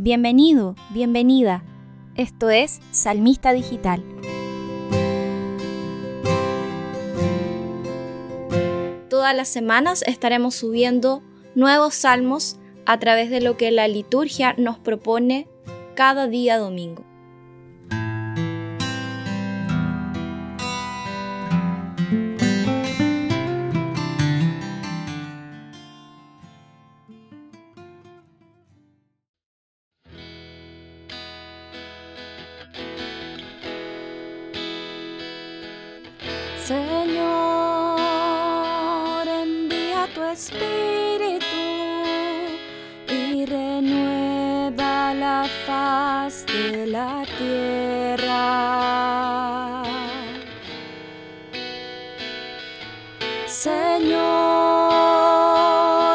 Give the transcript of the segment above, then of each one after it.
Bienvenido, bienvenida. Esto es Salmista Digital. Todas las semanas estaremos subiendo nuevos salmos a través de lo que la liturgia nos propone cada día domingo. Señor, envía tu espíritu y renueva la faz de la tierra. Señor,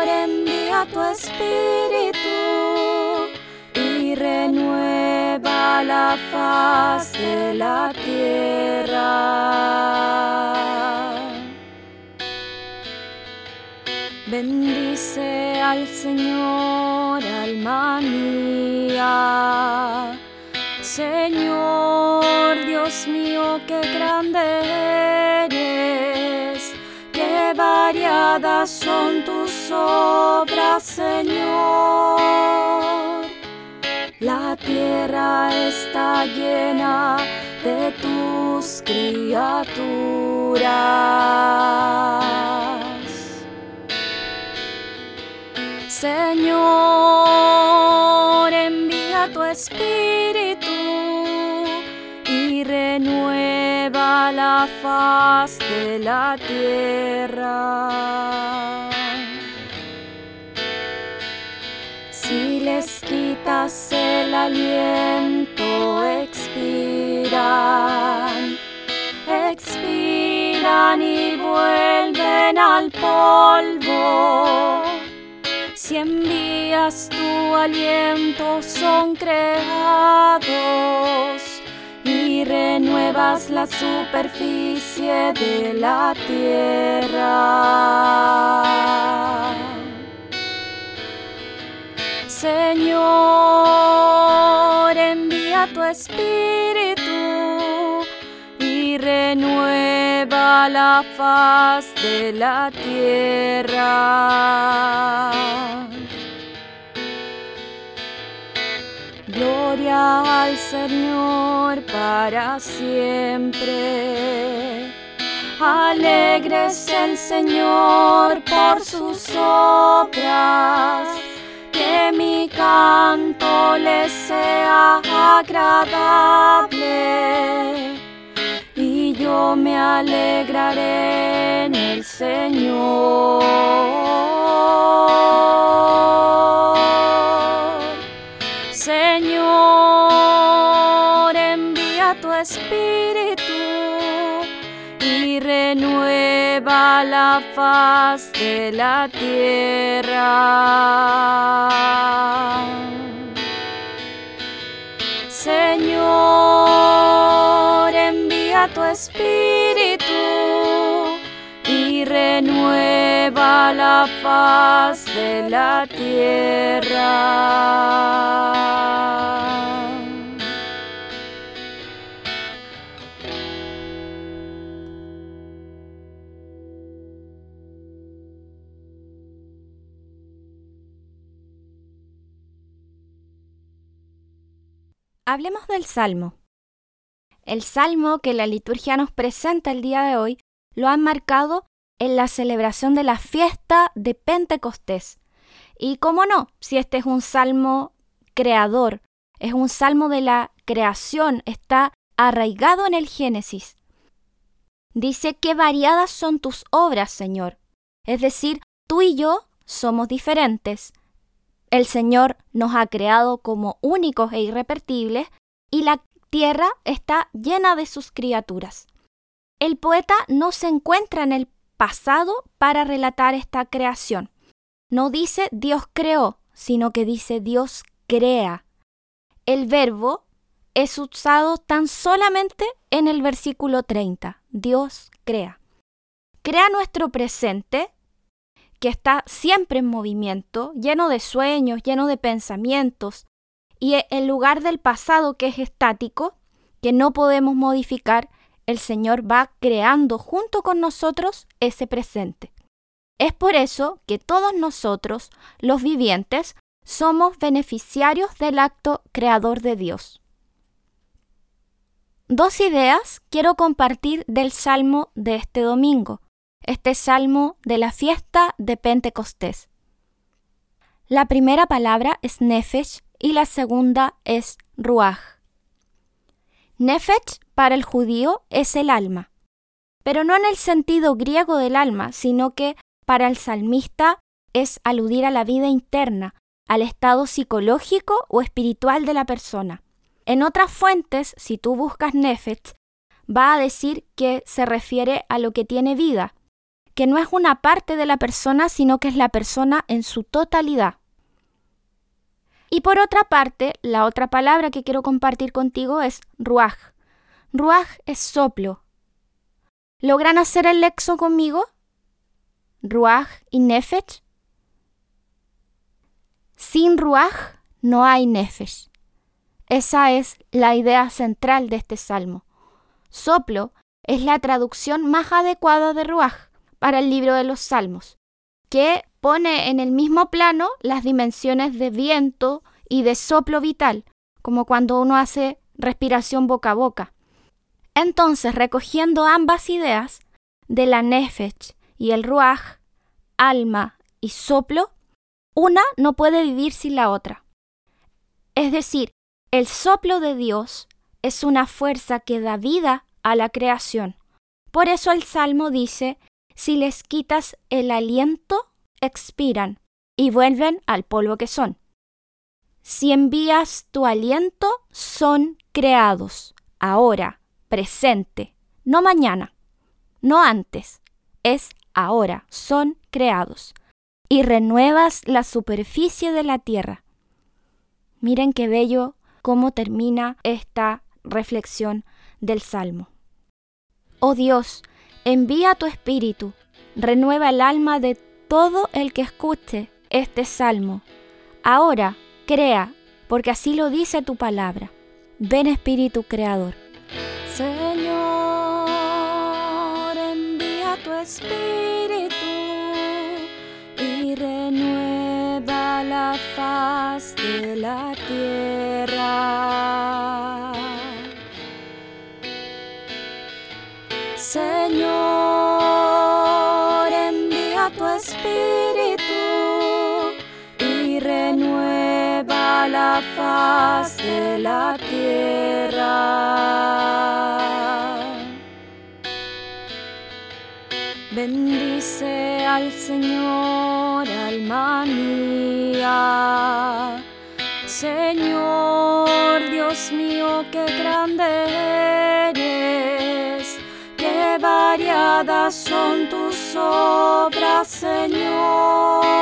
envía tu espíritu y renueva la faz de la tierra. Bendice al Señor, alma mía. Señor, Dios mío, qué grande eres, qué variadas son tus obras, Señor. La tierra está llena de tus criaturas. Señor, envía tu espíritu y renueva la faz de la tierra. Si les quitas el aliento, expiran, expiran y vuelven al polvo si envías tu aliento son creados y renuevas la superficie de la tierra. Señor, envía tu espíritu y renueva la faz de la tierra. Gloria al Señor para siempre. Alegre es el Señor por sus obras. Que mi canto le sea agradable. Yo me alegraré en el Señor. Señor, envía tu espíritu y renueva la faz de la tierra. Tu espíritu y renueva la faz de la tierra. Hablemos del Salmo. El Salmo que la liturgia nos presenta el día de hoy lo han marcado en la celebración de la fiesta de Pentecostés. Y cómo no, si este es un salmo creador, es un salmo de la creación, está arraigado en el Génesis. Dice que variadas son tus obras, Señor. Es decir, tú y yo somos diferentes. El Señor nos ha creado como únicos e irrepetibles y la tierra está llena de sus criaturas. El poeta no se encuentra en el pasado para relatar esta creación. No dice Dios creó, sino que dice Dios crea. El verbo es usado tan solamente en el versículo 30. Dios crea. Crea nuestro presente, que está siempre en movimiento, lleno de sueños, lleno de pensamientos, Y en lugar del pasado que es estático, que no podemos modificar, el Señor va creando junto con nosotros ese presente. Es por eso que todos nosotros, los vivientes, somos beneficiarios del acto creador de Dios. Dos ideas quiero compartir del salmo de este domingo, este salmo de la fiesta de Pentecostés. La primera palabra es nefesh y la segunda es ruach. Nefesh para el judío es el alma, pero no en el sentido griego del alma, sino que para el salmista es aludir a la vida interna, al estado psicológico o espiritual de la persona. En otras fuentes, si tú buscas Nefesh, va a decir que se refiere a lo que tiene vida, que no es una parte de la persona, sino que es la persona en su totalidad. Y por otra parte, la otra palabra que quiero compartir contigo es ruaj. Ruaj es soplo. ¿Logran hacer el lexo conmigo? Ruaj y nefesh. Sin ruaj no hay nefesh. Esa es la idea central de este salmo. Soplo es la traducción más adecuada de ruaj para el libro de los salmos, que pone en el mismo plano las dimensiones de viento y de soplo vital, como cuando uno hace respiración boca a boca. Entonces, recogiendo ambas ideas de la nefesh y el ruaj, alma y soplo, una no puede vivir sin la otra. Es decir, el soplo de Dios es una fuerza que da vida a la creación. Por eso el Salmo dice, si les quitas el aliento, expiran y vuelven al polvo que son. Si envías tu aliento, son creados, ahora, presente, no mañana, no antes, es ahora, son creados, y renuevas la superficie de la tierra. Miren qué bello cómo termina esta reflexión del Salmo. Oh Dios, envía tu espíritu, renueva el alma de todo el que escuche este salmo. Ahora, crea, porque así lo dice tu palabra. Ven Espíritu Creador. Señor, envía tu espíritu y renueva la faz de la tierra. Señor, faz de la tierra. Bendice al Señor, alma mía. Señor, Dios mío, qué grande eres variadas son tus obras, Señor.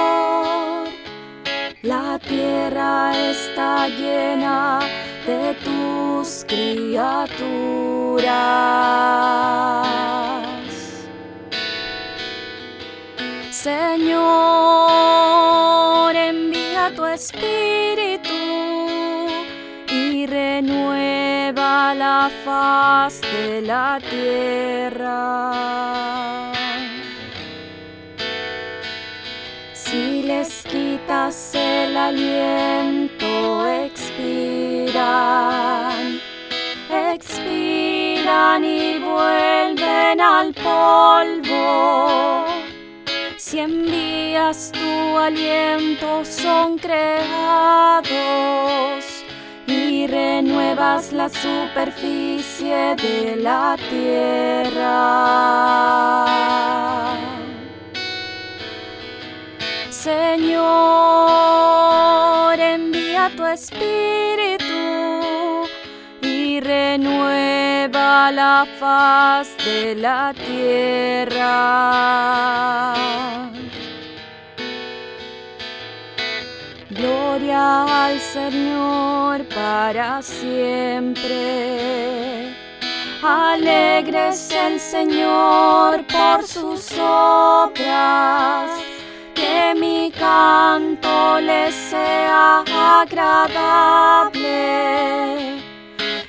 La tierra está llena de tus criaturas. Señor, envía tu espíritu y renueva la faz de la tierra. Si les quitas aliento, expiran, expiran y vuelven al polvo. Si envías tu aliento, son creados y renuevas la superficie de la tierra. Señor, tu espíritu y renueva la faz de la tierra. Gloria al Señor para siempre. Alegre es el Señor por sus obras, que mi canto le sea agradable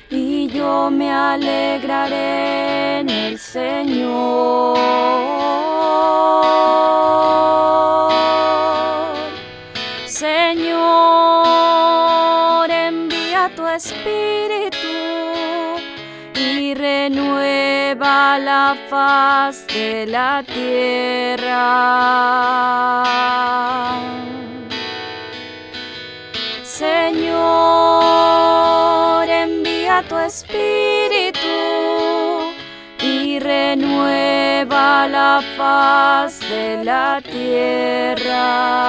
y yo me alegraré en el Señor. Señor, envía tu espíritu y renueva la faz de la tierra. Tu espíritu y renueva la faz de la tierra.